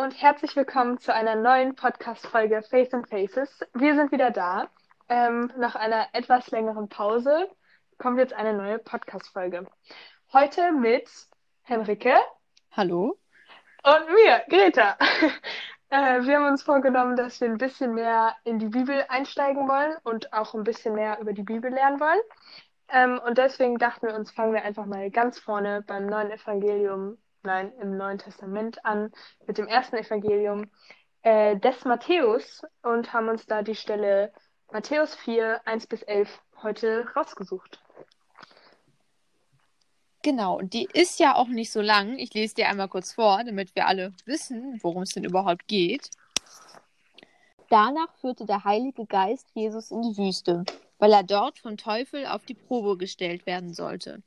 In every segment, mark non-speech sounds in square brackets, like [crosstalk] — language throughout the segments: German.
und herzlich willkommen zu einer neuen Podcast-Folge Face and Faces. Wir sind wieder da. Ähm, nach einer etwas längeren Pause kommt jetzt eine neue Podcast-Folge. Heute mit Henrike. Hallo. Und mir, Greta. [laughs] äh, wir haben uns vorgenommen, dass wir ein bisschen mehr in die Bibel einsteigen wollen und auch ein bisschen mehr über die Bibel lernen wollen. Ähm, und deswegen dachten wir uns, fangen wir einfach mal ganz vorne beim neuen Evangelium nein, im Neuen Testament an mit dem ersten Evangelium äh, des Matthäus und haben uns da die Stelle Matthäus 4, 1 bis 11 heute rausgesucht. Genau, und die ist ja auch nicht so lang. Ich lese dir einmal kurz vor, damit wir alle wissen, worum es denn überhaupt geht. Danach führte der Heilige Geist Jesus in die Wüste, weil er dort vom Teufel auf die Probe gestellt werden sollte.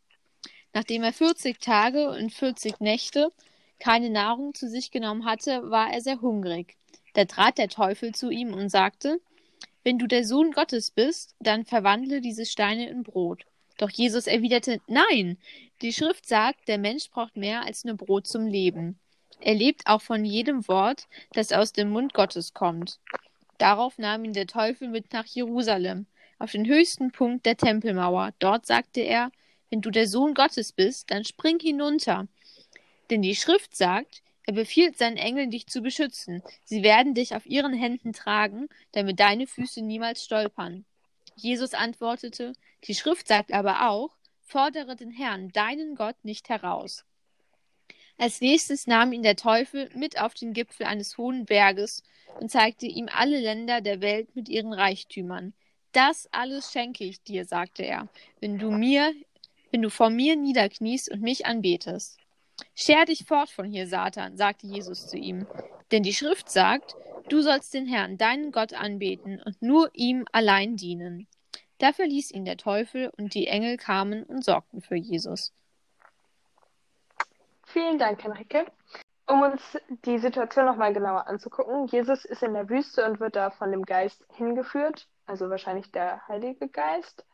Nachdem er 40 Tage und 40 Nächte keine Nahrung zu sich genommen hatte, war er sehr hungrig. Da trat der Teufel zu ihm und sagte, Wenn du der Sohn Gottes bist, dann verwandle diese Steine in Brot. Doch Jesus erwiderte, Nein, die Schrift sagt, der Mensch braucht mehr als nur Brot zum Leben. Er lebt auch von jedem Wort, das aus dem Mund Gottes kommt. Darauf nahm ihn der Teufel mit nach Jerusalem, auf den höchsten Punkt der Tempelmauer. Dort sagte er, wenn du der Sohn Gottes bist, dann spring hinunter. Denn die Schrift sagt, er befiehlt seinen Engeln, dich zu beschützen. Sie werden dich auf ihren Händen tragen, damit deine Füße niemals stolpern. Jesus antwortete, die Schrift sagt aber auch, fordere den Herrn, deinen Gott, nicht heraus. Als nächstes nahm ihn der Teufel mit auf den Gipfel eines hohen Berges und zeigte ihm alle Länder der Welt mit ihren Reichtümern. Das alles schenke ich dir, sagte er, wenn du mir wenn du vor mir niederkniest und mich anbetest. Scher dich fort von hier, Satan, sagte Jesus zu ihm. Denn die Schrift sagt, du sollst den Herrn, deinen Gott, anbeten und nur ihm allein dienen. Da verließ ihn der Teufel und die Engel kamen und sorgten für Jesus. Vielen Dank, Henrike. Um uns die Situation nochmal genauer anzugucken, Jesus ist in der Wüste und wird da von dem Geist hingeführt, also wahrscheinlich der Heilige Geist.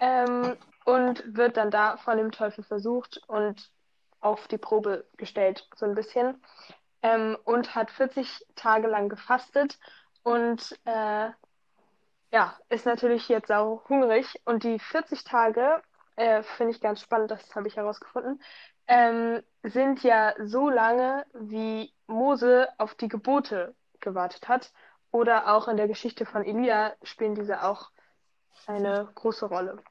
Ähm, und wird dann da von dem Teufel versucht und auf die Probe gestellt, so ein bisschen. Ähm, und hat 40 Tage lang gefastet und äh, ja, ist natürlich jetzt sau hungrig. Und die 40 Tage, äh, finde ich ganz spannend, das habe ich herausgefunden, ähm, sind ja so lange, wie Mose auf die Gebote gewartet hat. Oder auch in der Geschichte von Elia spielen diese auch eine große Rolle.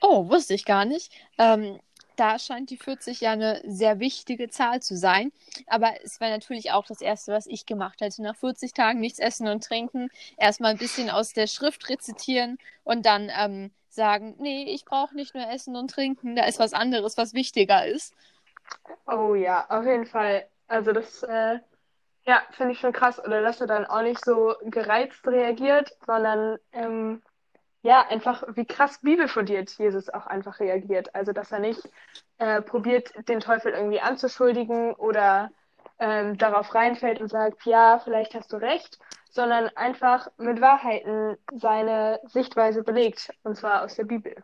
Oh, wusste ich gar nicht. Ähm, da scheint die 40 ja eine sehr wichtige Zahl zu sein. Aber es war natürlich auch das Erste, was ich gemacht hätte. Nach 40 Tagen nichts essen und trinken, erstmal ein bisschen aus der Schrift rezitieren und dann ähm, sagen, nee, ich brauche nicht nur Essen und Trinken, da ist was anderes, was wichtiger ist. Oh ja, auf jeden Fall. Also das, äh, ja, finde ich schon krass. Oder dass er dann auch nicht so gereizt reagiert, sondern ähm, ja, einfach, wie krass bibelfundiert Jesus auch einfach reagiert. Also, dass er nicht äh, probiert, den Teufel irgendwie anzuschuldigen oder ähm, darauf reinfällt und sagt, ja, vielleicht hast du recht, sondern einfach mit Wahrheiten seine Sichtweise belegt, und zwar aus der Bibel.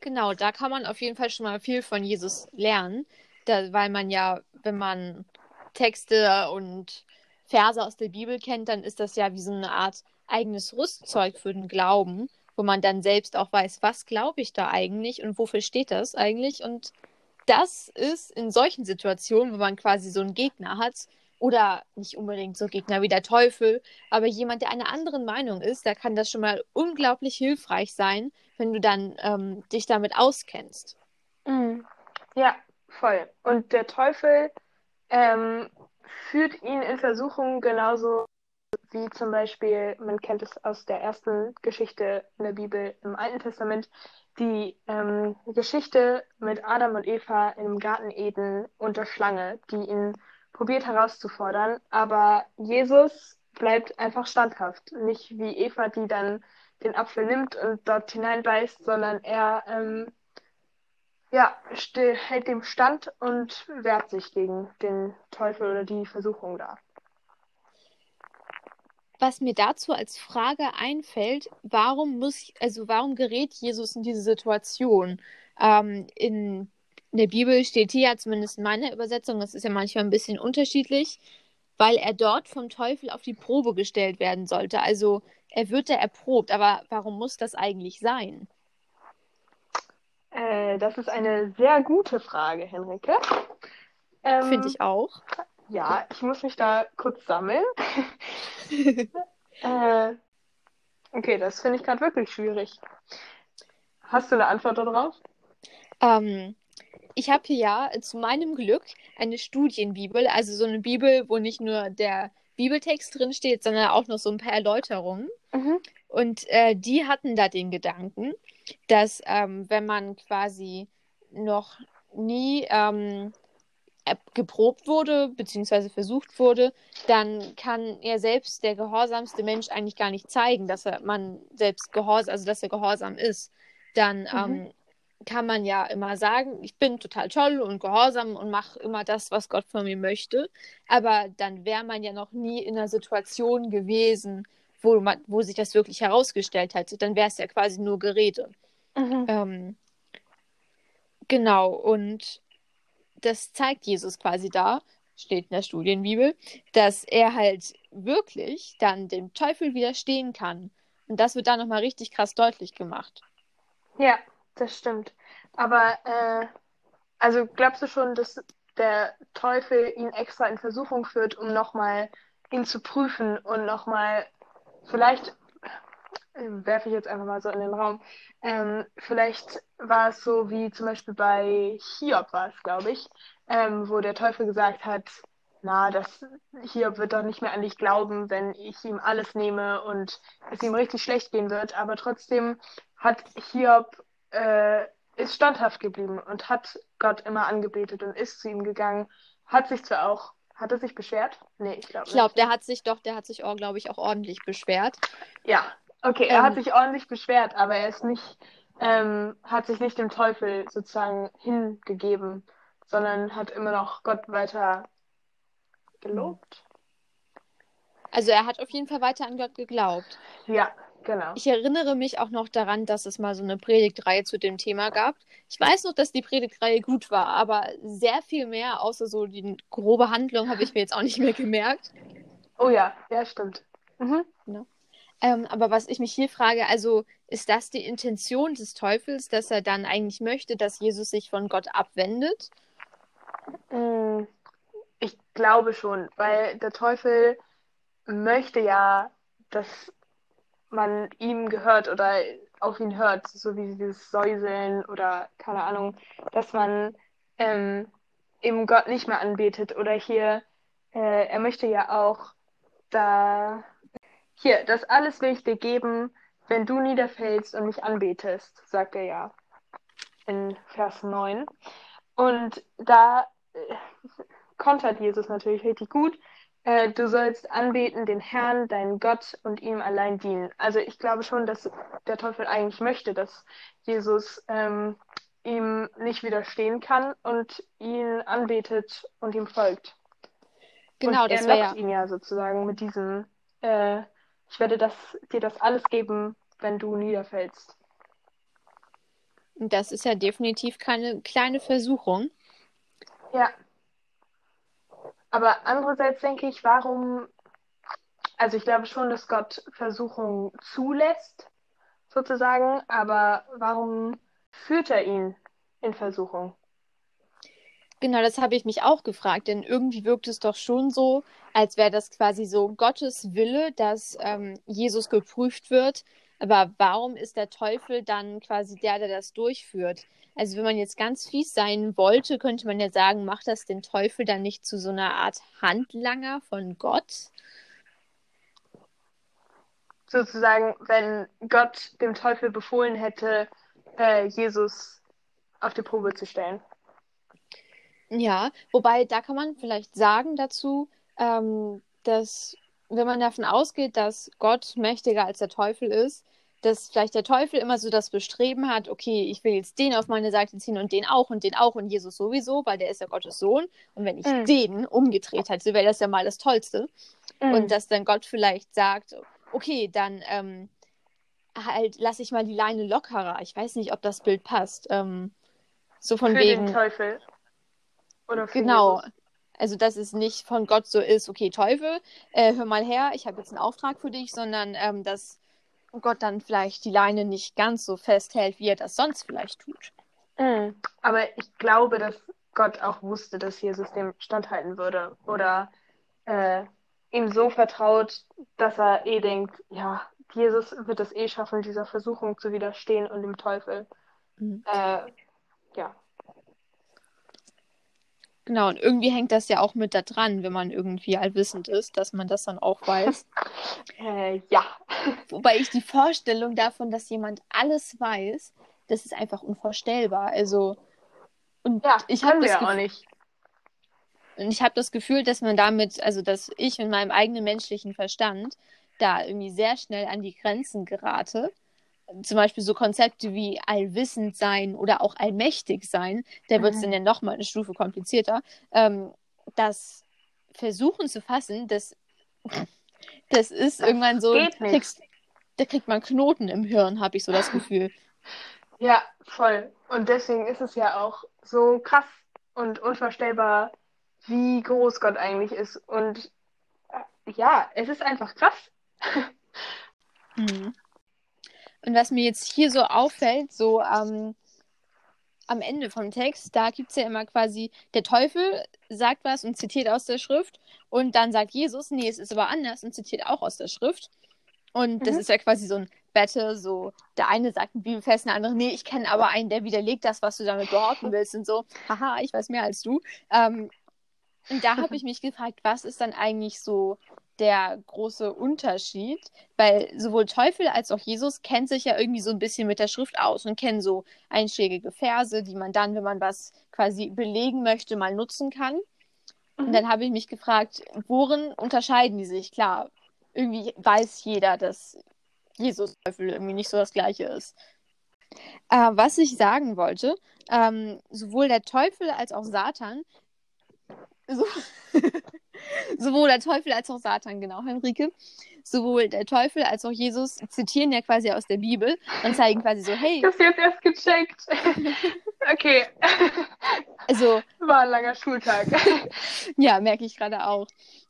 Genau, da kann man auf jeden Fall schon mal viel von Jesus lernen, da, weil man ja, wenn man Texte und Verse aus der Bibel kennt, dann ist das ja wie so eine Art eigenes Rüstzeug für den Glauben, wo man dann selbst auch weiß, was glaube ich da eigentlich und wofür steht das eigentlich. Und das ist in solchen Situationen, wo man quasi so einen Gegner hat, oder nicht unbedingt so Gegner wie der Teufel, aber jemand, der einer anderen Meinung ist, da kann das schon mal unglaublich hilfreich sein, wenn du dann ähm, dich damit auskennst. Mhm. Ja, voll. Und der Teufel ähm, führt ihn in Versuchung genauso wie zum Beispiel, man kennt es aus der ersten Geschichte in der Bibel im Alten Testament, die ähm, Geschichte mit Adam und Eva im Garten Eden und der Schlange, die ihn probiert herauszufordern. Aber Jesus bleibt einfach standhaft. Nicht wie Eva, die dann den Apfel nimmt und dort hineinbeißt, sondern er ähm, ja, hält dem Stand und wehrt sich gegen den Teufel oder die Versuchung da. Was mir dazu als Frage einfällt, warum muss, also warum gerät Jesus in diese Situation? Ähm, in, in der Bibel steht hier, zumindest in meiner Übersetzung, das ist ja manchmal ein bisschen unterschiedlich, weil er dort vom Teufel auf die Probe gestellt werden sollte. Also er wird da erprobt, aber warum muss das eigentlich sein? Äh, das ist eine sehr gute Frage, Henrike. Ähm, Finde ich auch. Ja, ich muss mich da kurz sammeln. [laughs] äh, okay, das finde ich gerade wirklich schwierig. Hast du eine Antwort darauf? Ähm, ich habe hier ja zu meinem Glück eine Studienbibel, also so eine Bibel, wo nicht nur der Bibeltext drin steht, sondern auch noch so ein paar Erläuterungen. Mhm. Und äh, die hatten da den Gedanken, dass ähm, wenn man quasi noch nie ähm, geprobt wurde, beziehungsweise versucht wurde, dann kann er selbst, der gehorsamste Mensch, eigentlich gar nicht zeigen, dass er man selbst gehorsam, also dass er gehorsam ist. Dann mhm. ähm, kann man ja immer sagen, ich bin total toll und gehorsam und mache immer das, was Gott von mir möchte. Aber dann wäre man ja noch nie in einer Situation gewesen, wo, man, wo sich das wirklich herausgestellt hätte. Dann wäre es ja quasi nur Gerede. Mhm. Ähm, genau, und das zeigt Jesus quasi da, steht in der Studienbibel, dass er halt wirklich dann dem Teufel widerstehen kann. Und das wird da nochmal richtig krass deutlich gemacht. Ja, das stimmt. Aber, äh, also glaubst du schon, dass der Teufel ihn extra in Versuchung führt, um nochmal ihn zu prüfen und nochmal, vielleicht, werfe ich jetzt einfach mal so in den Raum, ähm, vielleicht war es so wie zum Beispiel bei Hiob war es, glaube ich, ähm, wo der Teufel gesagt hat, na, das Hiob wird doch nicht mehr an dich glauben, wenn ich ihm alles nehme und es ihm richtig schlecht gehen wird. Aber trotzdem hat Hiob äh, ist standhaft geblieben und hat Gott immer angebetet und ist zu ihm gegangen. Hat sich zwar auch, hat er sich beschwert? Nee, ich glaube nicht. Ich glaube, der hat sich doch, der hat sich, auch, glaube ich, auch ordentlich beschwert. Ja, okay, er ähm, hat sich ordentlich beschwert, aber er ist nicht, ähm, hat sich nicht dem Teufel sozusagen hingegeben, sondern hat immer noch Gott weiter gelobt. Also er hat auf jeden Fall weiter an Gott geglaubt. Ja, Genau. Ich erinnere mich auch noch daran, dass es mal so eine Predigtreihe zu dem Thema gab. Ich weiß noch, dass die Predigtreihe gut war, aber sehr viel mehr, außer so die grobe Handlung, habe ich mir jetzt auch nicht mehr gemerkt. Oh ja, ja, stimmt. Mhm. Ja. Ähm, aber was ich mich hier frage, also ist das die Intention des Teufels, dass er dann eigentlich möchte, dass Jesus sich von Gott abwendet? Mm, ich glaube schon, weil der Teufel möchte ja, dass man ihm gehört oder auf ihn hört, so wie dieses Säuseln oder keine Ahnung, dass man ähm, eben Gott nicht mehr anbetet oder hier, äh, er möchte ja auch da, hier, das alles will ich dir geben, wenn du niederfällst und mich anbetest, sagt er ja in Vers 9. Und da äh, kontert Jesus natürlich richtig gut, äh, du sollst anbeten den Herrn, deinen Gott und ihm allein dienen. Also ich glaube schon, dass der Teufel eigentlich möchte, dass Jesus ähm, ihm nicht widerstehen kann und ihn anbetet und ihm folgt. Genau, und das er lockt ja. ihn ja sozusagen mit diesem, äh, ich werde das, dir das alles geben, wenn du niederfällst. Das ist ja definitiv keine kleine Versuchung. Ja. Aber andererseits denke ich, warum, also ich glaube schon, dass Gott Versuchungen zulässt, sozusagen, aber warum führt er ihn in Versuchung? Genau, das habe ich mich auch gefragt, denn irgendwie wirkt es doch schon so, als wäre das quasi so Gottes Wille, dass ähm, Jesus geprüft wird. Aber warum ist der Teufel dann quasi der, der das durchführt? Also wenn man jetzt ganz fies sein wollte, könnte man ja sagen, macht das den Teufel dann nicht zu so einer Art Handlanger von Gott? Sozusagen, wenn Gott dem Teufel befohlen hätte, äh, Jesus auf die Probe zu stellen. Ja, wobei da kann man vielleicht sagen dazu, ähm, dass wenn man davon ausgeht, dass Gott mächtiger als der Teufel ist, dass vielleicht der Teufel immer so das Bestreben hat, okay, ich will jetzt den auf meine Seite ziehen und den auch und den auch und Jesus sowieso, weil der ist ja Gottes Sohn. Und wenn ich mm. den umgedreht hätte, wäre das ja mal das Tollste. Mm. Und dass dann Gott vielleicht sagt, okay, dann ähm, halt lasse ich mal die Leine lockerer. Ich weiß nicht, ob das Bild passt. Ähm, so von für wegen. Den Teufel. Oder für genau. Jesus. Also, dass es nicht von Gott so ist, okay, Teufel, äh, hör mal her, ich habe jetzt einen Auftrag für dich, sondern ähm, dass Gott dann vielleicht die Leine nicht ganz so festhält, wie er das sonst vielleicht tut. Mhm. Aber ich glaube, dass Gott auch wusste, dass Jesus dem standhalten würde. Oder äh, ihm so vertraut, dass er eh denkt, ja, Jesus wird es eh schaffen, dieser Versuchung zu widerstehen und dem Teufel. Mhm. Äh, ja. Genau, und irgendwie hängt das ja auch mit da dran, wenn man irgendwie allwissend ist, dass man das dann auch weiß. [laughs] Äh, ja. [laughs] Wobei ich die Vorstellung davon, dass jemand alles weiß, das ist einfach unvorstellbar. Also, und Ja, ich habe das, auch nicht. und ich hab das Gefühl, dass man damit, also dass ich mit meinem eigenen menschlichen Verstand da irgendwie sehr schnell an die Grenzen gerate. Zum Beispiel so Konzepte wie allwissend sein oder auch allmächtig sein, da wird es Mhm. dann ja nochmal eine Stufe komplizierter. Ähm, das Versuchen zu fassen, das, [laughs] das ist irgendwann so, kriegst, da kriegt man Knoten im Hirn, habe ich so das Gefühl. Ja, voll. Und deswegen ist es ja auch so krass und unvorstellbar, wie groß Gott eigentlich ist. Und äh, ja, es ist einfach krass. [laughs] Mhm. Und was mir jetzt hier so auffällt, so ähm, am Ende vom Text, da gibt es ja immer quasi, der Teufel sagt was und zitiert aus der Schrift und dann sagt Jesus, nee, es ist aber anders und zitiert auch aus der Schrift. Und das Mhm. ist ja quasi so ein Battle, so der eine sagt einen Bibelvers, der andere, nee, ich kenne aber einen, der widerlegt das, was du damit behaupten willst und so, haha, ich weiß mehr als du. Ähm, und da habe ich mich gefragt, was ist dann eigentlich so der große Unterschied? Weil sowohl Teufel als auch Jesus kennt sich ja irgendwie so ein bisschen mit der Schrift aus und kennen so einschlägige Verse, die man dann, wenn man was quasi belegen möchte, mal nutzen kann. Und dann habe ich mich gefragt, worin unterscheiden die sich? Klar, irgendwie weiß jeder, dass Jesus Teufel irgendwie nicht so das Gleiche ist. Äh, was ich sagen wollte, ähm, sowohl der Teufel als auch Satan, so, [laughs] sowohl der Teufel als auch Satan, genau, Henrike, sowohl der Teufel als auch Jesus zitieren ja quasi aus der Bibel und zeigen quasi so, hey, hab's jetzt erst gecheckt. [laughs] Okay. [laughs] also, War ein langer Schultag. ja, merke ich gerade auch.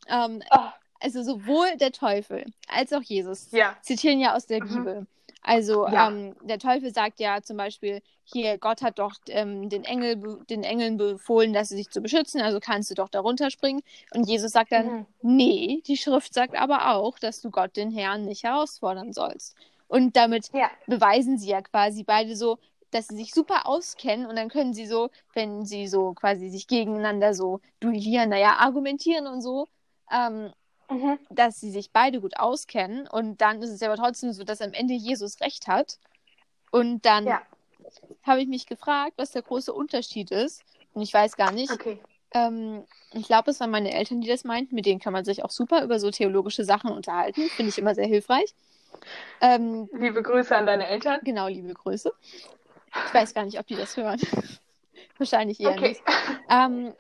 Ähm, Oh, also sowohl der Teufel als auch Jesus ja. zitieren ja aus der Mhm. Bibel. Also Ja. ähm, der Teufel sagt ja zum Beispiel, hier, Gott hat doch ähm, den, Engel, den Engeln befohlen, dass sie sich zu beschützen, also kannst du doch darunter springen. Und Jesus sagt dann, Mhm. nee, die Schrift sagt aber auch, dass du Gott, den Herrn, nicht herausfordern sollst. Und damit Ja. beweisen sie ja quasi beide so, dass sie sich super auskennen und dann können sie so, wenn sie so quasi sich gegeneinander so duellieren, naja, argumentieren und so, ähm, Mhm. dass sie sich beide gut auskennen und dann ist es aber trotzdem so, dass am Ende Jesus recht hat. Und dann Ja. habe ich mich gefragt, was der große Unterschied ist. Und ich weiß gar nicht. Okay. Ähm, ich glaube, es waren meine Eltern, die das meinten. Mit denen kann man sich auch super über so theologische Sachen unterhalten. Finde ich immer sehr hilfreich. Ähm, Liebe Grüße an deine Eltern. genau, liebe Grüße. Ich weiß gar nicht, ob die das hören. [laughs] Wahrscheinlich eher Okay. nicht. Ähm,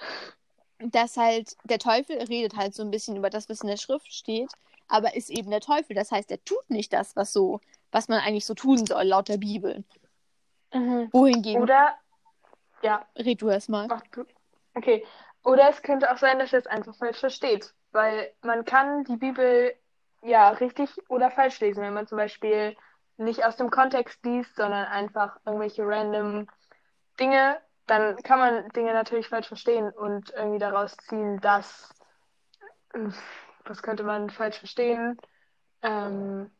dass halt der Teufel redet halt so ein bisschen über das, was in der Schrift steht, aber ist eben der Teufel. Das heißt, er tut nicht das, was so, was man eigentlich so tun soll, laut der Bibel. Mhm. Wohingegen, Oder, ja, red du erst mal. mach du. Okay. Oder es könnte auch sein, dass er es einfach falsch versteht. Weil man kann die Bibel ja richtig oder falsch lesen, wenn man zum Beispiel nicht aus dem Kontext liest, sondern einfach irgendwelche random Dinge, dann kann man Dinge natürlich falsch verstehen und irgendwie daraus ziehen, dass, äh, was könnte man falsch verstehen? Ähm,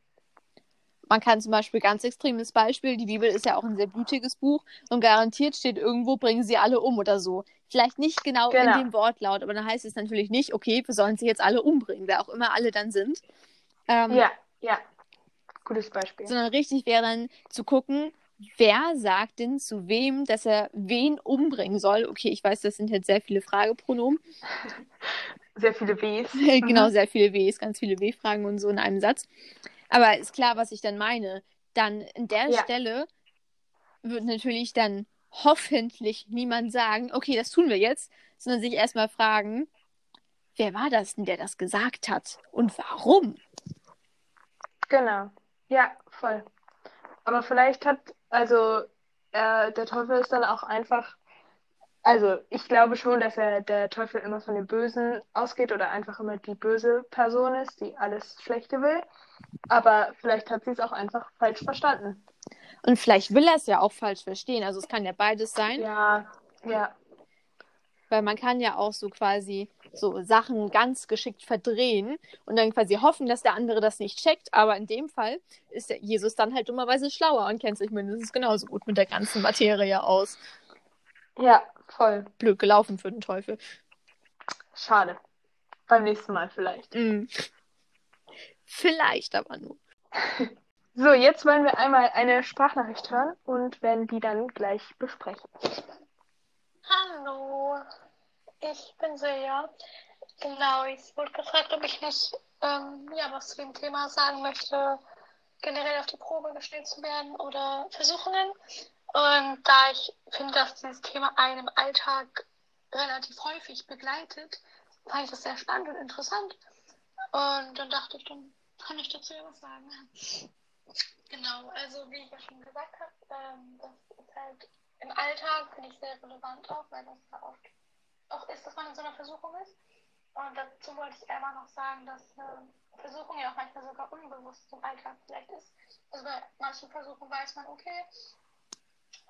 Man kann zum Beispiel ganz extremes Beispiel, die Bibel ist ja auch ein sehr blutiges Buch und garantiert steht irgendwo, bringen sie alle um oder so. Vielleicht nicht genau, in Genau. dem Wortlaut, aber dann heißt es natürlich nicht, okay, wir sollen sie jetzt alle umbringen, wer auch immer alle dann sind. Ähm, ja, ja. Gutes Beispiel. Sondern richtig wäre dann zu gucken, wer sagt denn zu wem, dass er wen umbringen soll. Okay, ich weiß, das sind jetzt sehr viele Fragepronomen. [laughs] Sehr viele Ws. [laughs] genau, sehr viele Ws, ganz viele W-Fragen und so in einem Satz. Aber ist klar, was ich dann meine. Dann in der Ja. Stelle wird natürlich dann hoffentlich niemand sagen, okay, das tun wir jetzt, sondern sich erstmal fragen, wer war das denn, der das gesagt hat und warum? Genau. Ja, voll. Aber vielleicht hat, also, äh, der Teufel ist dann auch einfach Also, ich glaube schon, dass er der Teufel immer von dem Bösen ausgeht oder einfach immer die böse Person ist, die alles Schlechte will. Aber vielleicht hat sie es auch einfach falsch verstanden. Und vielleicht will er es ja auch falsch verstehen. Also es kann ja beides sein. Ja, ja. Weil man kann ja auch so quasi so Sachen ganz geschickt verdrehen und dann quasi hoffen, dass der andere das nicht checkt. Aber in dem Fall ist der Jesus dann halt dummerweise schlauer und kennt sich mindestens genauso gut mit der ganzen Materie aus. Ja, voll. Blöd gelaufen für den Teufel. Schade. Beim nächsten Mal vielleicht. Mm. Vielleicht aber nur. [laughs] So, jetzt wollen wir einmal eine Sprachnachricht hören und werden die dann gleich besprechen. Hallo, ich bin Silja. Genau, ich wurde gefragt, ob ich nicht ähm, ja, was zu dem Thema sagen möchte, generell auf die Probe gestellt zu werden oder Versuchungen. Und da ich finde, dass dieses Thema einen im Alltag relativ häufig begleitet, fand ich das sehr spannend und interessant. Und dann dachte ich, dann kann ich dazu ja was sagen. Genau, also wie ich ja schon gesagt habe, ähm, das ist halt im Alltag, finde ich, sehr relevant auch, weil das ja oft auch ist, dass man in so einer Versuchung ist. Und dazu wollte ich einmal noch sagen, dass eine Versuchung ja auch manchmal sogar unbewusst im Alltag vielleicht ist. Also bei manchen Versuchen weiß man, okay,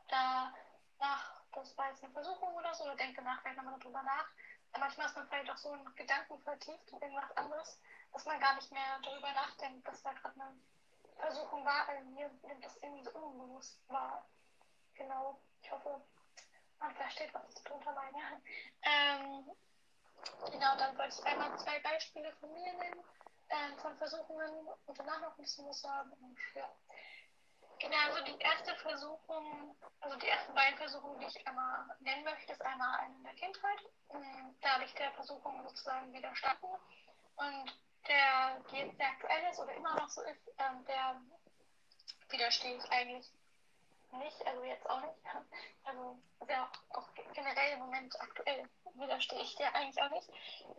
danach, das war jetzt eine Versuchung oder so, oder denke nach, vielleicht nochmal darüber nach. Aber manchmal ist man vielleicht auch so in Gedanken vertieft in irgendwas anderes, dass man gar nicht mehr darüber nachdenkt, dass da gerade eine Versuchung war. Also mir nimmt das irgendwie so unbewusst war. Genau, ich hoffe, versteht, was ich darunter meine. Ähm, genau, dann wollte ich einmal zwei Beispiele von mir nennen, ähm, von Versuchungen und danach noch ein bisschen was sagen. Und, ja. Genau, also die erste Versuchung, also die ersten beiden Versuchungen, die ich einmal nennen möchte, ist einmal eine in der Kindheit. Ähm, da habe ich der Versuchung sozusagen widerstanden. Und der, sehr aktuell ist oder immer noch so ist, ähm, der widerstehe ich eigentlich nicht, also jetzt auch nicht. Also sehr auch, generell im Moment aktuell widerstehe ich dir eigentlich auch nicht.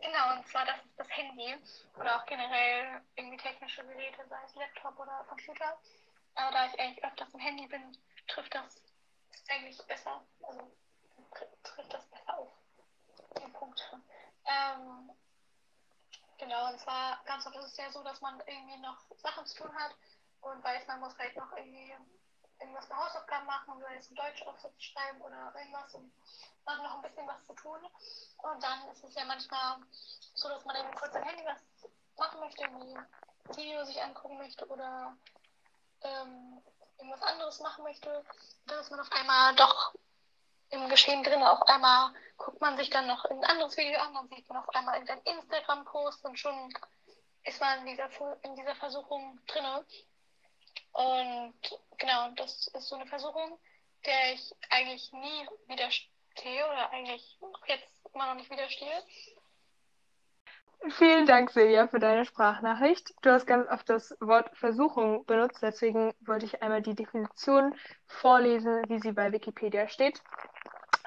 Genau, und zwar das ist das Handy oder auch generell irgendwie technische Geräte, sei es Laptop oder Computer. Aber da ich eigentlich öfters im Handy bin, trifft das eigentlich besser, also trifft das besser auf den Punkt. Ähm, genau, und zwar ganz oft ist es ja so, dass man irgendwie noch Sachen zu tun hat und weiß, man muss vielleicht noch irgendwie irgendwas für Hausaufgaben machen oder jetzt einen Deutschaufsatz schreiben oder irgendwas und hat noch ein bisschen was zu tun. Und dann ist es ja manchmal so, dass man eben kurz am Handy was machen möchte, irgendwie ein Video sich angucken möchte oder ähm, irgendwas anderes machen möchte, dann ist man auf einmal doch im Geschehen drin. Auf einmal guckt man sich dann noch ein anderes Video an, dann sieht man auf einmal irgendein Instagram-Post und schon ist man in dieser, in dieser Versuchung drin. Und genau, das ist so eine Versuchung, der ich eigentlich nie widerstehe oder eigentlich jetzt immer noch nicht widerstehe. Vielen Dank, Silja, für deine Sprachnachricht. Du hast ganz oft das Wort Versuchung benutzt, deswegen wollte ich einmal die Definition vorlesen, wie sie bei Wikipedia steht.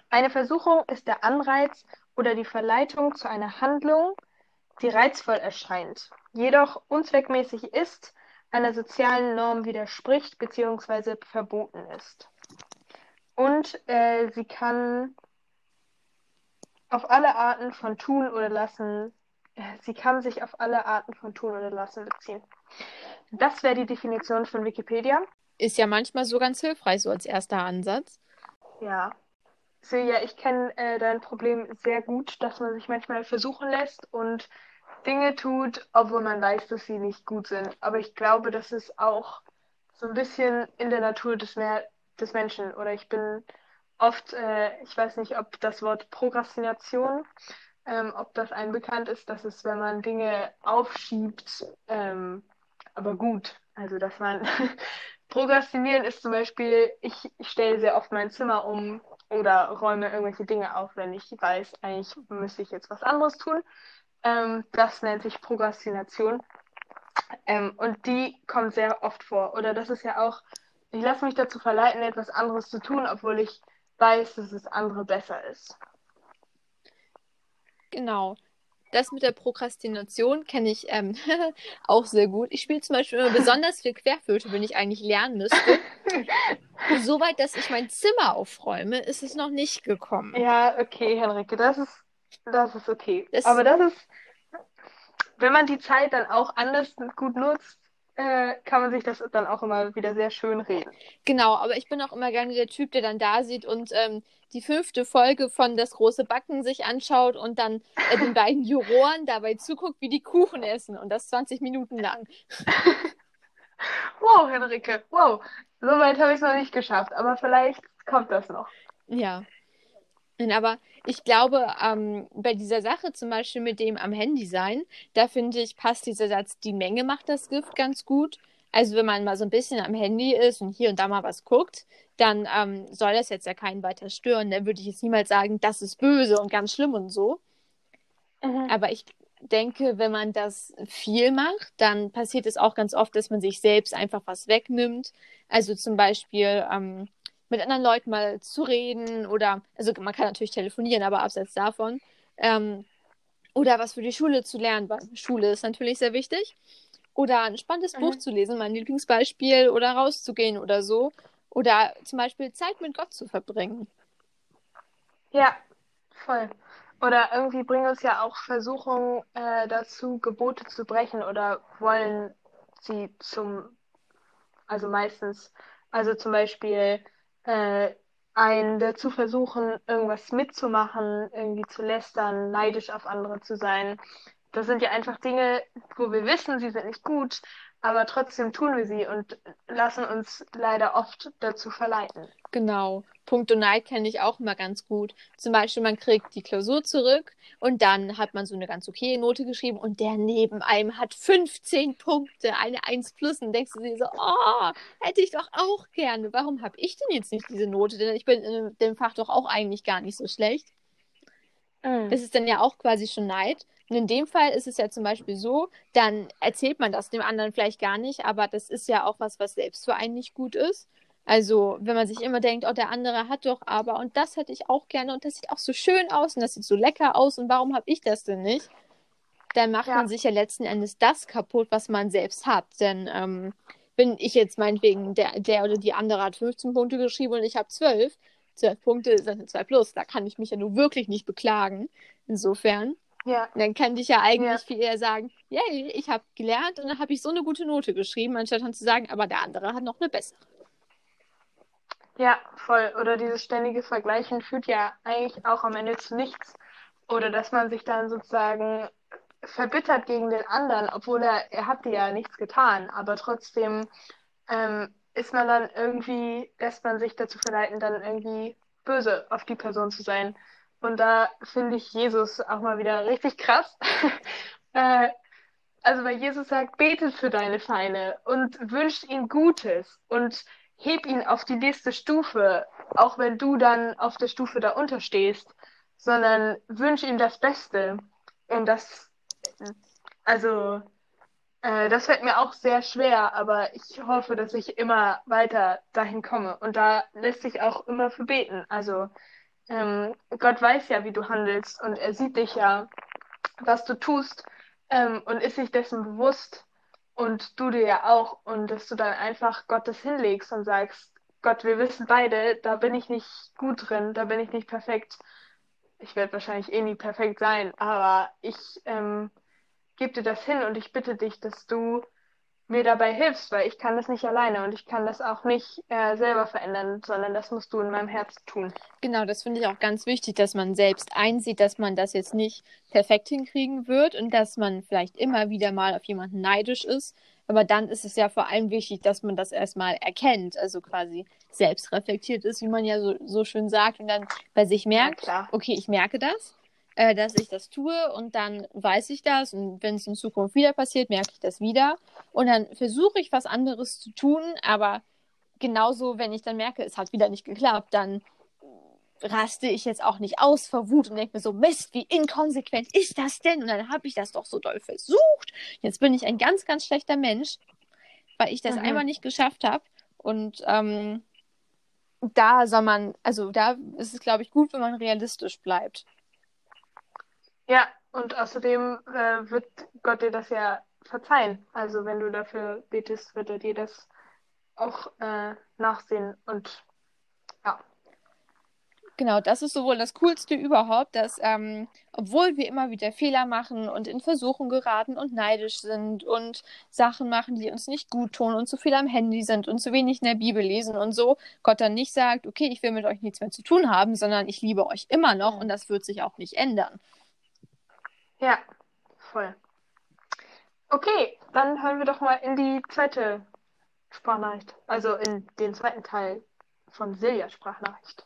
Eine Versuchung ist der Anreiz oder die Verleitung zu einer Handlung, die reizvoll erscheint, jedoch unzweckmäßig ist, einer sozialen Norm widerspricht bzw. verboten ist. Und äh, sie kann auf alle Arten von Tun oder Lassen Sie kann sich auf alle Arten von Tun oder Lassen beziehen. Das wäre die Definition von Wikipedia. Ist ja manchmal so ganz hilfreich, so als erster Ansatz. Ja. Silja, ich kenne äh, dein Problem sehr gut, dass man sich manchmal versuchen lässt und Dinge tut, obwohl man weiß, dass sie nicht gut sind. Aber ich glaube, das ist auch so ein bisschen in der Natur des, Mer des Menschen. Oder ich bin oft, äh, ich weiß nicht, ob das Wort Prokrastination ähm, ob das einem bekannt ist, dass es, wenn man Dinge aufschiebt, ähm, aber gut, also dass man [laughs] Prokrastinieren ist zum Beispiel, ich, ich stelle sehr oft mein Zimmer um oder räume irgendwelche Dinge auf, wenn ich weiß, eigentlich müsste ich jetzt was anderes tun. Ähm, das nennt sich Prokrastination. Ähm, und die kommt sehr oft vor. Oder das ist ja auch, ich lasse mich dazu verleiten, etwas anderes zu tun, obwohl ich weiß, dass das andere besser ist. Genau. das mit der Prokrastination kenne ich ähm, [laughs] auch sehr gut. Ich spiele zum Beispiel immer besonders viel Querflöte, wenn ich eigentlich lernen müsste. [laughs] Soweit, dass ich mein Zimmer aufräume, ist es noch nicht gekommen. Ja, okay, Henrike, das ist, das ist okay. Das- Aber das ist, wenn man die Zeit dann auch anders gut nutzt, äh, kann man sich das dann auch immer wieder sehr schön reden. Genau, aber ich bin auch immer gerne der Typ, der dann da sieht und ähm, die fünfte Folge von Das große Backen sich anschaut und dann äh, den beiden Juroren dabei zuguckt, wie die Kuchen essen und das 20 Minuten lang. [laughs] Wow, Henrike, wow. Soweit habe ich es noch nicht geschafft, aber vielleicht kommt das noch. Ja. Aber ich glaube, ähm, bei dieser Sache zum Beispiel mit dem am Handy sein, da finde ich, passt dieser Satz, die Menge macht das Gift ganz gut. Also wenn man mal so ein bisschen am Handy ist und hier und da mal was guckt, dann ähm, soll das jetzt ja keinen weiter stören. Dann würde ich jetzt niemals sagen, das ist böse und ganz schlimm und so. Aber ich denke, wenn man das viel macht, dann passiert es auch ganz oft, dass man sich selbst einfach was wegnimmt. Also zum Beispiel ähm, mit anderen Leuten mal zu reden oder, also man kann natürlich telefonieren, aber abseits davon. Ähm, oder was für die Schule zu lernen, weil Schule ist natürlich sehr wichtig. Oder ein spannendes Mhm. Buch zu lesen, mein Lieblingsbeispiel, oder rauszugehen oder so. Oder zum Beispiel Zeit mit Gott zu verbringen. Ja, voll. Oder irgendwie bringen uns ja auch Versuchungen äh, dazu, Gebote zu brechen oder wollen sie zum, also meistens, also zum Beispiel äh, einen dazu versuchen, irgendwas mitzumachen, irgendwie zu lästern, neidisch auf andere zu sein. Das sind ja einfach Dinge, wo wir wissen, sie sind nicht gut, aber trotzdem tun wir sie und lassen uns leider oft dazu verleiten. Genau. Punkt und Neid kenne ich auch immer ganz gut. Zum Beispiel, man kriegt die Klausur zurück und dann hat man so eine ganz okay Note geschrieben und der neben einem hat 15 Punkte, eine 1 plus. Und denkst du dir so, oh, hätte ich doch auch gerne. Warum habe ich denn jetzt nicht diese Note? Denn ich bin in dem Fach doch auch eigentlich gar nicht so schlecht. Das ist dann ja auch quasi schon Neid. Und in dem Fall ist es ja zum Beispiel so, dann erzählt man das dem anderen vielleicht gar nicht, aber das ist ja auch was, was selbst für einen nicht gut ist. Also, wenn man sich immer denkt, oh, der andere hat doch aber und das hätte ich auch gerne und das sieht auch so schön aus und das sieht so lecker aus und warum habe ich das denn nicht? Dann macht Ja. man sich ja letzten Endes das kaputt, was man selbst hat. Denn ähm, wenn ich jetzt meinetwegen, der, der oder die andere hat 15 Punkte geschrieben und ich habe 12, 12 Punkte sind eine 2 plus, da kann ich mich ja nur wirklich nicht beklagen. Insofern. Ja, Dann kann ich ja eigentlich Ja. viel eher sagen, yay, ich habe gelernt und dann habe ich so eine gute Note geschrieben, anstatt dann zu sagen, aber der andere hat noch eine bessere. Ja, voll. Oder dieses ständige Vergleichen führt ja eigentlich auch am Ende zu nichts. Oder dass man sich dann sozusagen verbittert gegen den anderen, obwohl er, er hat dir ja nichts getan. Aber trotzdem ähm, ist man dann irgendwie, lässt man sich dazu verleiten, dann irgendwie böse auf die Person zu sein. Und da finde ich Jesus auch mal wieder richtig krass. [laughs] äh, also weil Jesus sagt, betet für deine Feinde und wünscht ihnen Gutes und heb ihn auf die nächste Stufe, auch wenn du dann auf der Stufe da unterstehst, sondern wünsch ihm das Beste. Und das, also, äh, das fällt mir auch sehr schwer, aber ich hoffe, dass ich immer weiter dahin komme. Und da lässt sich auch immer für beten. Also, ähm, Gott weiß ja, wie du handelst und er sieht dich ja, was du tust, ähm, und ist sich dessen bewusst und du dir ja auch und dass du dann einfach Gottes hinlegst und sagst, Gott, wir wissen beide, da bin ich nicht gut drin, da bin ich nicht perfekt. Ich werde wahrscheinlich eh nie perfekt sein, aber ich ähm, gebe dir das hin und ich bitte dich, dass du mir dabei hilfst, weil ich kann das nicht alleine und ich kann das auch nicht äh, selber verändern, sondern das musst du in meinem Herzen tun. Genau, das finde ich auch ganz wichtig, dass man selbst einsieht, dass man das jetzt nicht perfekt hinkriegen wird und dass man vielleicht immer wieder mal auf jemanden neidisch ist. Aber dann ist es ja vor allem wichtig, dass man das erstmal erkennt, also quasi selbst reflektiert ist, wie man ja so, so schön sagt, und dann bei sich merkt, klar. okay, ich merke das, äh, dass ich das tue und dann weiß ich das und wenn es in Zukunft wieder passiert, merke ich das wieder und dann versuche ich was anderes zu tun, aber genauso, wenn ich dann merke, es hat wieder nicht geklappt, dann raste ich jetzt auch nicht aus vor Wut und denke mir so, Mist, wie inkonsequent ist das denn? Und dann habe ich das doch so doll versucht. Jetzt bin ich ein ganz, ganz schlechter Mensch, weil ich das Mhm. einmal nicht geschafft habe. Und ähm, da soll man, also da ist es, glaube ich, gut, wenn man realistisch bleibt. Ja, Und außerdem äh, wird Gott dir das ja verzeihen. Also wenn du dafür betest, wird er dir das auch äh, nachsehen. Und ja. Genau, das ist sowohl das Coolste überhaupt, dass, ähm, obwohl wir immer wieder Fehler machen und in Versuchung geraten und neidisch sind und Sachen machen, die uns nicht gut tun und zu viel am Handy sind und zu wenig in der Bibel lesen und so, Gott dann nicht sagt, okay, ich will mit euch nichts mehr zu tun haben, sondern ich liebe euch immer noch und das wird sich auch nicht ändern. Ja, voll. Okay, dann hören wir doch mal in die zweite Sprachnachricht. Also in den zweiten Teil von Siljas Sprachnachricht.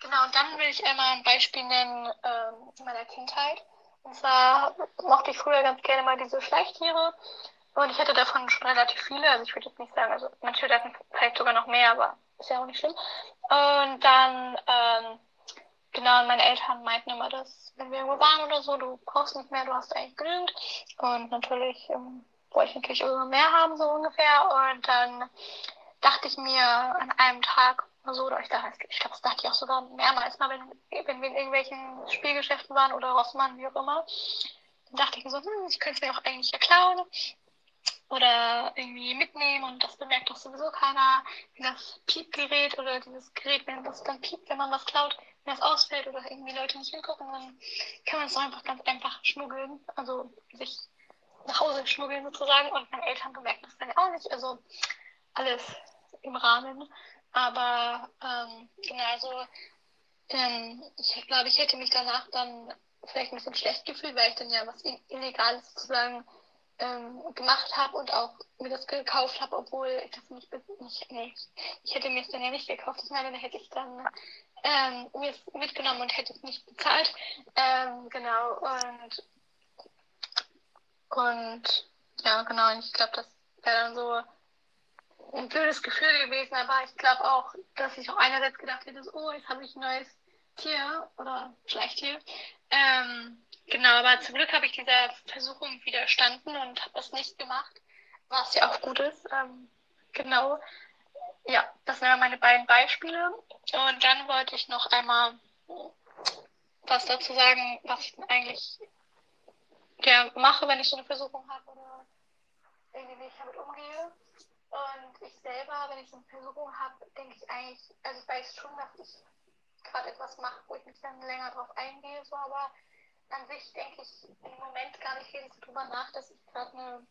Genau, und dann will ich einmal ein Beispiel nennen ähm, meiner Kindheit. Und zwar mochte ich früher ganz gerne mal diese Schleichtiere. Und ich hatte davon schon relativ viele. Also ich würde jetzt nicht sagen, also manche hatten vielleicht sogar noch mehr, aber ist ja auch nicht schlimm. Und dann, ähm, genau, meine Eltern meinten immer, dass wenn wir irgendwo waren oder so, du brauchst nicht mehr, du hast eigentlich genügend. Und natürlich ähm, wollte ich natürlich immer mehr haben, so ungefähr. Und dann dachte ich mir an einem Tag so, oder ich dachte, ich glaube, das dachte ich auch sogar mehrmals mal, wenn, wenn wir in irgendwelchen Spielgeschäften waren oder Rossmann, wie auch immer, dann dachte ich mir so, hm, ich könnte es mir auch eigentlich ja klauen oder irgendwie mitnehmen und das bemerkt doch sowieso keiner, wie das Piepgerät oder dieses Gerät, wenn das dann piept, wenn man was klaut, wenn das ausfällt oder irgendwie Leute nicht hingucken, dann kann man es doch einfach ganz einfach schmuggeln, also sich nach Hause schmuggeln sozusagen und meine Eltern bemerken das dann auch nicht, also alles im Rahmen. Aber ähm, genau, also ähm, ich glaube, ich hätte mich danach dann vielleicht ein bisschen schlecht gefühlt, weil ich dann ja was Illegales sozusagen ähm, gemacht habe und auch mir das gekauft habe, obwohl ich das nicht, nicht nee, ich hätte mir es dann ja nicht gekauft. Das meine, dann hätte ich dann ähm, mir es mitgenommen und hätte es nicht bezahlt. Ähm, genau, und und ja, genau, und ich glaube, das wäre dann so ein blödes Gefühl gewesen, aber ich glaube auch, dass ich auch einerseits gedacht hätte, oh, jetzt habe ich ein neues Tier oder Schleichtier. Ähm, genau, aber zum Glück habe ich dieser Versuchung widerstanden und habe das nicht gemacht, was ja auch gut ist. Ähm, genau. Ja, das wären meine beiden Beispiele. Und dann wollte ich noch einmal was dazu sagen, was ich eigentlich ja, mache, wenn ich so eine Versuchung habe oder irgendwie wie ich damit umgehe. Und ich selber, wenn ich so eine Versuchung habe, denke ich eigentlich, also ich weiß schon, dass ich gerade etwas mache, wo ich mich dann länger drauf eingehe, so, aber an sich denke ich im Moment gar nicht viel darüber nach, dass ich gerade eine,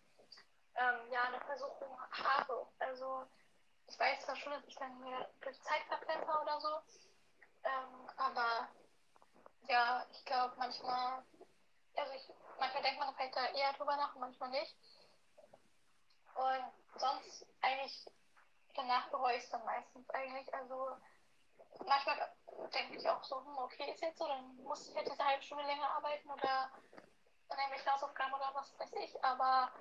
ähm, ja, eine Versuchung habe. Also ich weiß zwar schon, dass ich dann mir durch Zeit verplemper oder so, ähm, aber ja, ich glaube manchmal, also ich, manchmal denkt man vielleicht da eher drüber nach und manchmal nicht. Und sonst eigentlich danach bereue ich es dann meistens eigentlich. Also manchmal denke ich auch so, hm, okay, ist jetzt so, dann muss ich jetzt diese halbe Stunde länger arbeiten oder dann irgendwelche Hausaufgaben oder was weiß ich. Aber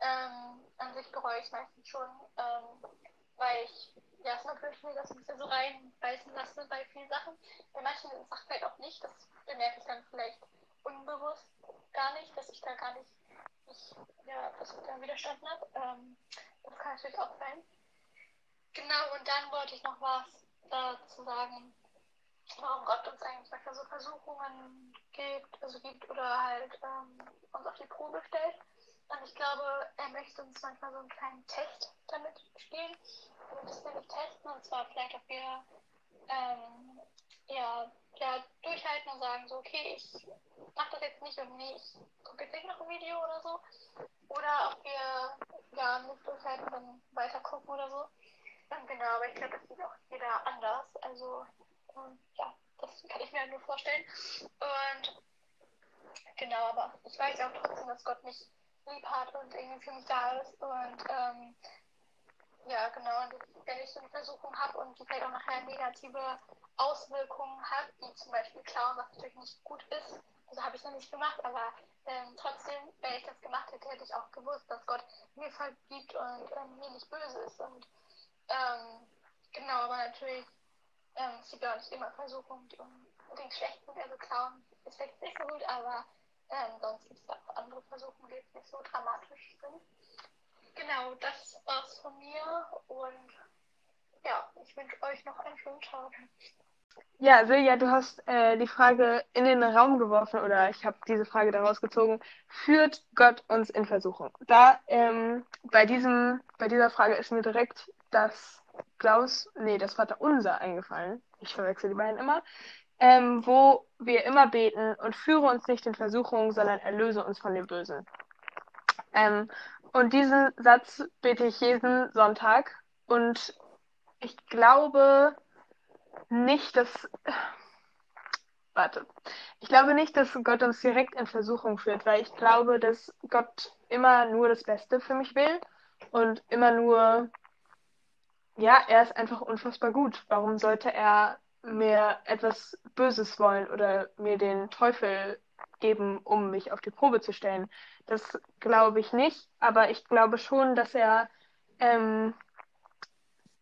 ähm, an sich bereue ich es meistens schon, ähm, weil ich ja es natürlich mir das so reinbeißen lasse bei vielen Sachen. Bei manchen Sachen vielleicht auch nicht, das bemerke ich dann vielleicht unbewusst gar nicht, dass ich da gar nicht ich ja, das da widerstanden habe. Ähm, das kann natürlich auch sein. Genau, und dann wollte ich noch was dazu sagen, warum Gott uns eigentlich manchmal so Versuchungen gibt, also gibt oder halt ähm, uns auf die Probe stellt. Und ich glaube, er möchte uns manchmal so einen kleinen Test damit spielen. Und das nämlich testen, und zwar vielleicht, ob wir ähm, ja, ja, durchhalten und sagen so, okay, ich mach das jetzt nicht und nee, ich gucke jetzt nicht noch ein Video oder so. Oder ob wir ja nicht durchhalten und dann weiter gucken oder so. Ähm, genau, aber ich glaube, das sieht auch jeder anders. Also, ähm, ja, das kann ich mir halt nur vorstellen. Und genau, aber ich weiß auch trotzdem, dass Gott mich lieb hat und irgendwie für mich da ist. Und ähm, ja, genau. Und wenn ich so eine Versuchung habe und die vielleicht auch nachher negative Auswirkungen hat, wie zum Beispiel Klauen, was natürlich nicht gut ist, also habe ich noch nicht gemacht, aber ähm, trotzdem, wenn ich das gemacht hätte, hätte ich auch gewusst, dass Gott mir vergibt und ähm, mir nicht böse ist. Und ähm, genau, aber natürlich, ähm, es gibt ja auch nicht immer Versuchungen, die unbedingt schlecht sind. Also Klauen ist vielleicht nicht so gut, aber ähm, sonst gibt es auch andere Versuchungen, die jetzt nicht so dramatisch sind. Genau, das war's von mir und ja, ich wünsche euch noch einen schönen Tag. Ja, Silja, du hast äh, die Frage in den Raum geworfen oder ich habe diese Frage daraus gezogen. Führt Gott uns in Versuchung? Da ähm, bei diesem, bei dieser Frage ist mir direkt das Klaus, nee, das Vater Unser eingefallen. Ich verwechsel die beiden immer. Ähm, wo wir immer beten und führe uns nicht in Versuchung, sondern erlöse uns von dem Bösen. Ähm, und diesen Satz bete ich jeden Sonntag und ich glaube, nicht, dass. Warte. Ich glaube nicht, dass Gott uns direkt in Versuchung führt, weil ich glaube, dass Gott immer nur das Beste für mich will und immer nur. Ja, er ist einfach unfassbar gut. Warum sollte er mir etwas Böses wollen oder mir den Teufel geben, um mich auf die Probe zu stellen? Das glaube ich nicht, aber ich glaube schon, dass er ähm,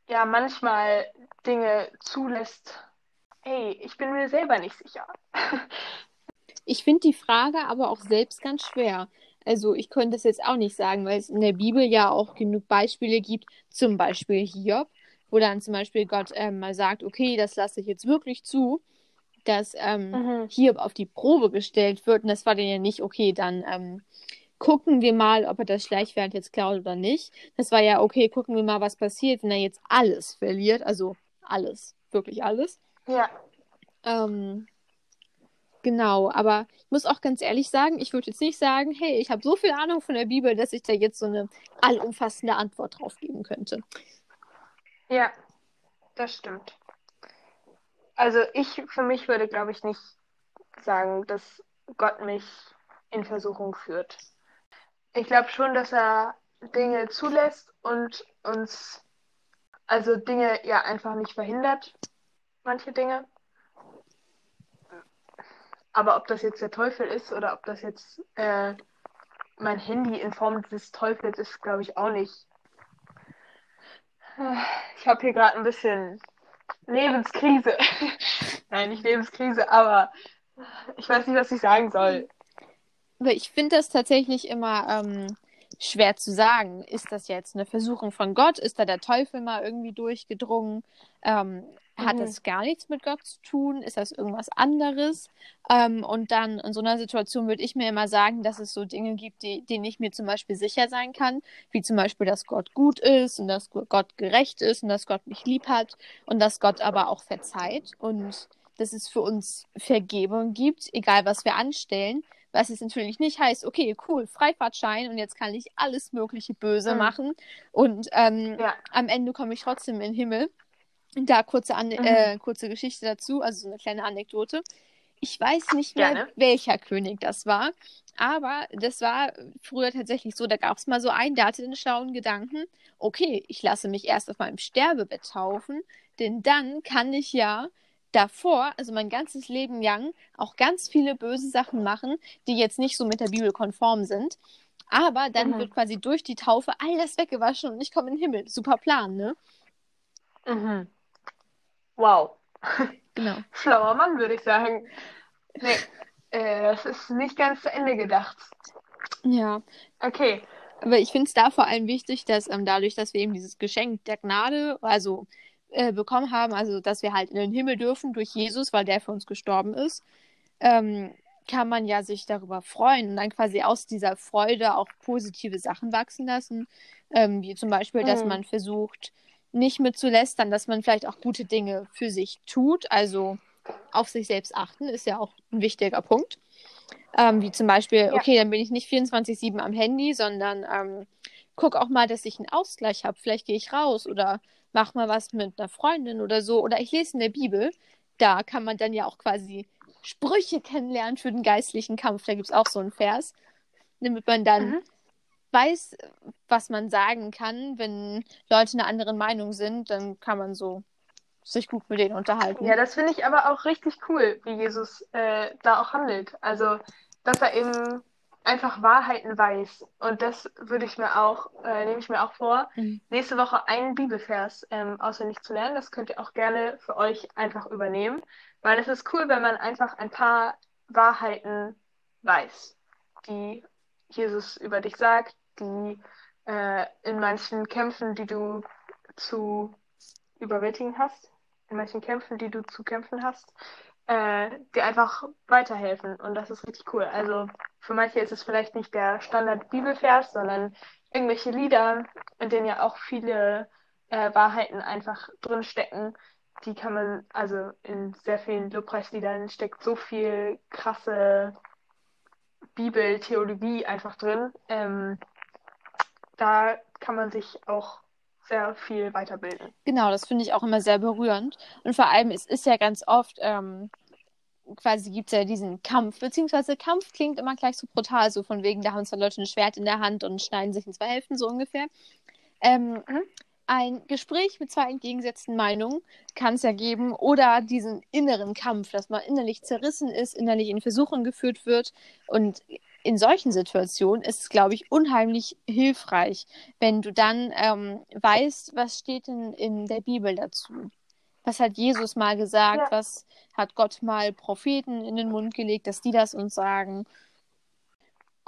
ja manchmal Dinge zulässt. Hey, ich bin mir selber nicht sicher. [laughs] ich finde die Frage aber auch selbst ganz schwer. Also ich könnte es jetzt auch nicht sagen, weil es in der Bibel ja auch genug Beispiele gibt, zum Beispiel Hiob, wo dann zum Beispiel Gott ähm, mal sagt, okay, das lasse ich jetzt wirklich zu, dass ähm, mhm. Hiob auf die Probe gestellt wird. Und das war dann ja nicht, okay, dann ähm, gucken wir mal, ob er das Schleichwert jetzt klaut oder nicht. Das war ja, okay, gucken wir mal, was passiert, wenn er jetzt alles verliert. Also alles, wirklich alles. Ja. Ähm, genau, aber ich muss auch ganz ehrlich sagen, ich würde jetzt nicht sagen, hey, ich habe so viel Ahnung von der Bibel, dass ich da jetzt so eine allumfassende Antwort drauf geben könnte. Ja, das stimmt. Also ich für mich würde, glaube ich, nicht sagen, dass Gott mich in Versuchung führt. Ich glaube schon, dass er Dinge zulässt und uns, also Dinge ja einfach nicht verhindert, manche Dinge. Aber ob das jetzt der Teufel ist oder ob das jetzt äh, mein Handy in Form des Teufels ist, glaube ich auch nicht. Ich habe hier gerade ein bisschen Lebenskrise. [laughs] Nein, nicht Lebenskrise, aber ich weiß nicht, was ich sagen soll. Aber ich finde das tatsächlich immer ähm, schwer zu sagen. Ist das jetzt eine Versuchung von Gott? Ist da der Teufel mal irgendwie durchgedrungen? Ähm, hat mhm. das gar nichts mit Gott zu tun? Ist das irgendwas anderes? Ähm, und dann in so einer Situation würde ich mir immer sagen, dass es so Dinge gibt, die, denen ich mir zum Beispiel sicher sein kann, wie zum Beispiel, dass Gott gut ist und dass Gott gerecht ist und dass Gott mich lieb hat und dass Gott aber auch verzeiht und dass es für uns Vergebung gibt, egal was wir anstellen. Was jetzt natürlich nicht heißt, okay, cool, Freifahrtschein und jetzt kann ich alles mögliche Böse mhm. machen und ähm, ja. am Ende komme ich trotzdem in den Himmel. Da kurze, An mhm. äh, kurze Geschichte dazu, also so eine kleine Anekdote. Ich weiß nicht mehr, Gerne. welcher König das war, aber das war früher tatsächlich so, da gab es mal so einen, der hatte den schlauen Gedanken, okay, ich lasse mich erst auf meinem Sterbebett taufen, denn dann kann ich ja davor, also mein ganzes Leben lang, auch ganz viele böse Sachen machen, die jetzt nicht so mit der Bibel konform sind. Aber dann mhm. wird quasi durch die Taufe all das weggewaschen und ich komme in den Himmel. Super Plan, ne? Mhm. Wow. Genau. [laughs] Schlauer Mann, würde ich sagen. Nee, äh, das ist nicht ganz zu Ende gedacht. Ja. Okay. Aber ich finde es da vor allem wichtig, dass ähm, dadurch, dass wir eben dieses Geschenk der Gnade, also äh, bekommen haben, also dass wir halt in den Himmel dürfen durch Jesus, weil der für uns gestorben ist, ähm, kann man ja sich darüber freuen und dann quasi aus dieser Freude auch positive Sachen wachsen lassen. Ähm, wie zum Beispiel, mhm. dass man versucht, nicht mitzulästern, dass man vielleicht auch gute Dinge für sich tut. Also auf sich selbst achten ist ja auch ein wichtiger Punkt. Ähm, wie zum Beispiel, ja. okay, dann bin ich nicht 24-7 am Handy, sondern ähm, guck auch mal, dass ich einen Ausgleich habe. Vielleicht gehe ich raus oder mach mal was mit einer Freundin oder so. Oder ich lese in der Bibel. Da kann man dann ja auch quasi Sprüche kennenlernen für den geistlichen Kampf. Da gibt es auch so einen Vers, damit man dann mhm. Weiß, was man sagen kann. Wenn Leute einer anderen Meinung sind, dann kann man so sich gut mit denen unterhalten. Ja, das finde ich aber auch richtig cool, wie Jesus äh, da auch handelt. Also, dass er eben einfach Wahrheiten weiß. Und das würde ich mir auch, äh, nehme ich mir auch vor, mhm. nächste Woche einen Bibelvers ähm, auswendig zu lernen. Das könnt ihr auch gerne für euch einfach übernehmen. Weil es ist cool, wenn man einfach ein paar Wahrheiten weiß, die Jesus über dich sagt, die äh, in manchen Kämpfen, die du zu überwältigen hast, in manchen Kämpfen, die du zu kämpfen hast, äh, dir einfach weiterhelfen. Und das ist richtig cool. Also für manche ist es vielleicht nicht der Standard-Bibelvers, sondern irgendwelche Lieder, in denen ja auch viele äh, Wahrheiten einfach drin stecken. Die kann man, also in sehr vielen Lobpreisliedern steckt so viel krasse Bibeltheologie einfach drin. Ähm, da kann man sich auch sehr viel weiterbilden. Genau, das finde ich auch immer sehr berührend. Und vor allem, es ist ja ganz oft, ähm, quasi gibt es ja diesen Kampf, beziehungsweise Kampf klingt immer gleich so brutal, so von wegen, da haben zwei Leute ein Schwert in der Hand und schneiden sich in zwei Hälften, so ungefähr. Ähm, mhm. Ein Gespräch mit zwei entgegengesetzten Meinungen kann es ja geben oder diesen inneren Kampf, dass man innerlich zerrissen ist, innerlich in Versuchung geführt wird und in solchen Situationen ist es, glaube ich, unheimlich hilfreich, wenn du dann ähm, weißt, was steht denn in der Bibel dazu. Was hat Jesus mal gesagt? Ja. Was hat Gott mal Propheten in den Mund gelegt, dass die das uns sagen?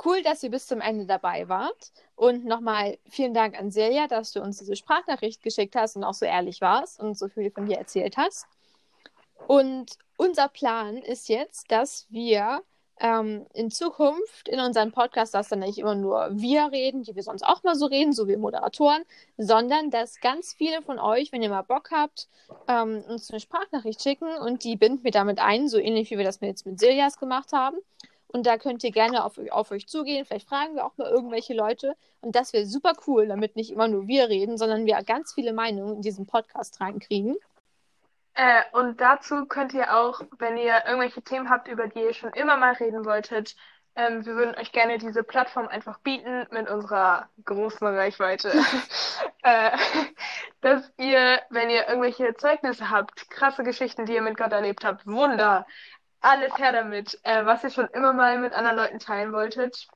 Cool, dass ihr bis zum Ende dabei wart. Und nochmal vielen Dank an Silja, dass du uns diese Sprachnachricht geschickt hast und auch so ehrlich warst und so viel von dir erzählt hast. Und unser Plan ist jetzt, dass wir ähm, in Zukunft in unserem Podcast, dass dann nicht immer nur wir reden, die wir sonst auch mal so reden, so wie Moderatoren, sondern dass ganz viele von euch, wenn ihr mal Bock habt, ähm, uns eine Sprachnachricht schicken und die binden wir damit ein, so ähnlich wie wir das jetzt mit Siljas gemacht haben. Und da könnt ihr gerne auf, auf euch zugehen. Vielleicht fragen wir auch mal irgendwelche Leute. Und das wäre super cool, damit nicht immer nur wir reden, sondern wir ganz viele Meinungen in diesen Podcast reinkriegen. Äh, und dazu könnt ihr auch, wenn ihr irgendwelche Themen habt, über die ihr schon immer mal reden wolltet, ähm, wir würden euch gerne diese Plattform einfach bieten mit unserer großen Reichweite. [laughs] [laughs] äh, dass ihr, wenn ihr irgendwelche Zeugnisse habt, krasse Geschichten, die ihr mit Gott erlebt habt, Wunder, alles her damit, äh, was ihr schon immer mal mit anderen Leuten teilen wolltet,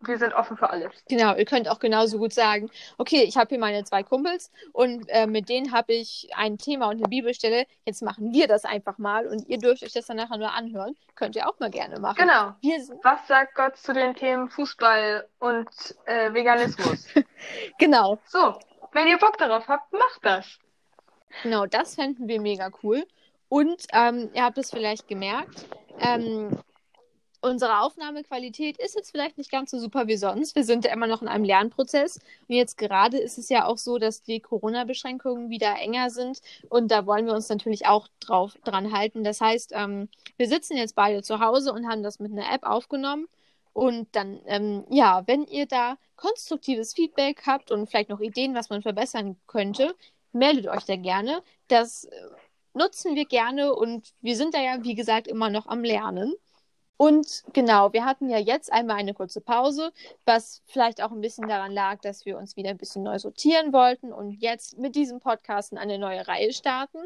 wir sind offen für alles. Genau, ihr könnt auch genauso gut sagen, okay, ich habe hier meine zwei Kumpels und äh, mit denen habe ich ein Thema und eine Bibelstelle. Jetzt machen wir das einfach mal und ihr dürft euch das dann nachher nur anhören. Könnt ihr auch mal gerne machen. Genau. Was sagt Gott zu den Themen Fußball und äh, Veganismus? [laughs] genau. So, wenn ihr Bock darauf habt, macht das. Genau, das fänden wir mega cool. Und ähm, ihr habt es vielleicht gemerkt, ähm, unsere Aufnahmequalität ist jetzt vielleicht nicht ganz so super wie sonst. Wir sind ja immer noch in einem Lernprozess. Und jetzt gerade ist es ja auch so, dass die Corona-Beschränkungen wieder enger sind. Und da wollen wir uns natürlich auch drauf, dran halten. Das heißt, ähm, wir sitzen jetzt beide zu Hause und haben das mit einer App aufgenommen. Und dann, ähm, ja, wenn ihr da konstruktives Feedback habt und vielleicht noch Ideen, was man verbessern könnte, meldet euch da gerne. Das äh, nutzen wir gerne und wir sind da ja, wie gesagt, immer noch am Lernen. Und genau, wir hatten ja jetzt einmal eine kurze Pause, was vielleicht auch ein bisschen daran lag, dass wir uns wieder ein bisschen neu sortieren wollten und jetzt mit diesem Podcast eine neue Reihe starten.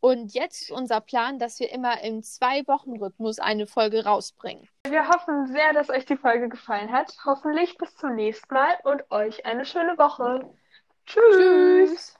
Und jetzt ist unser Plan, dass wir immer im Zwei-Wochen-Rhythmus eine Folge rausbringen. Wir hoffen sehr, dass euch die Folge gefallen hat. Hoffentlich bis zum nächsten Mal und euch eine schöne Woche. Tschüss. Tschüss.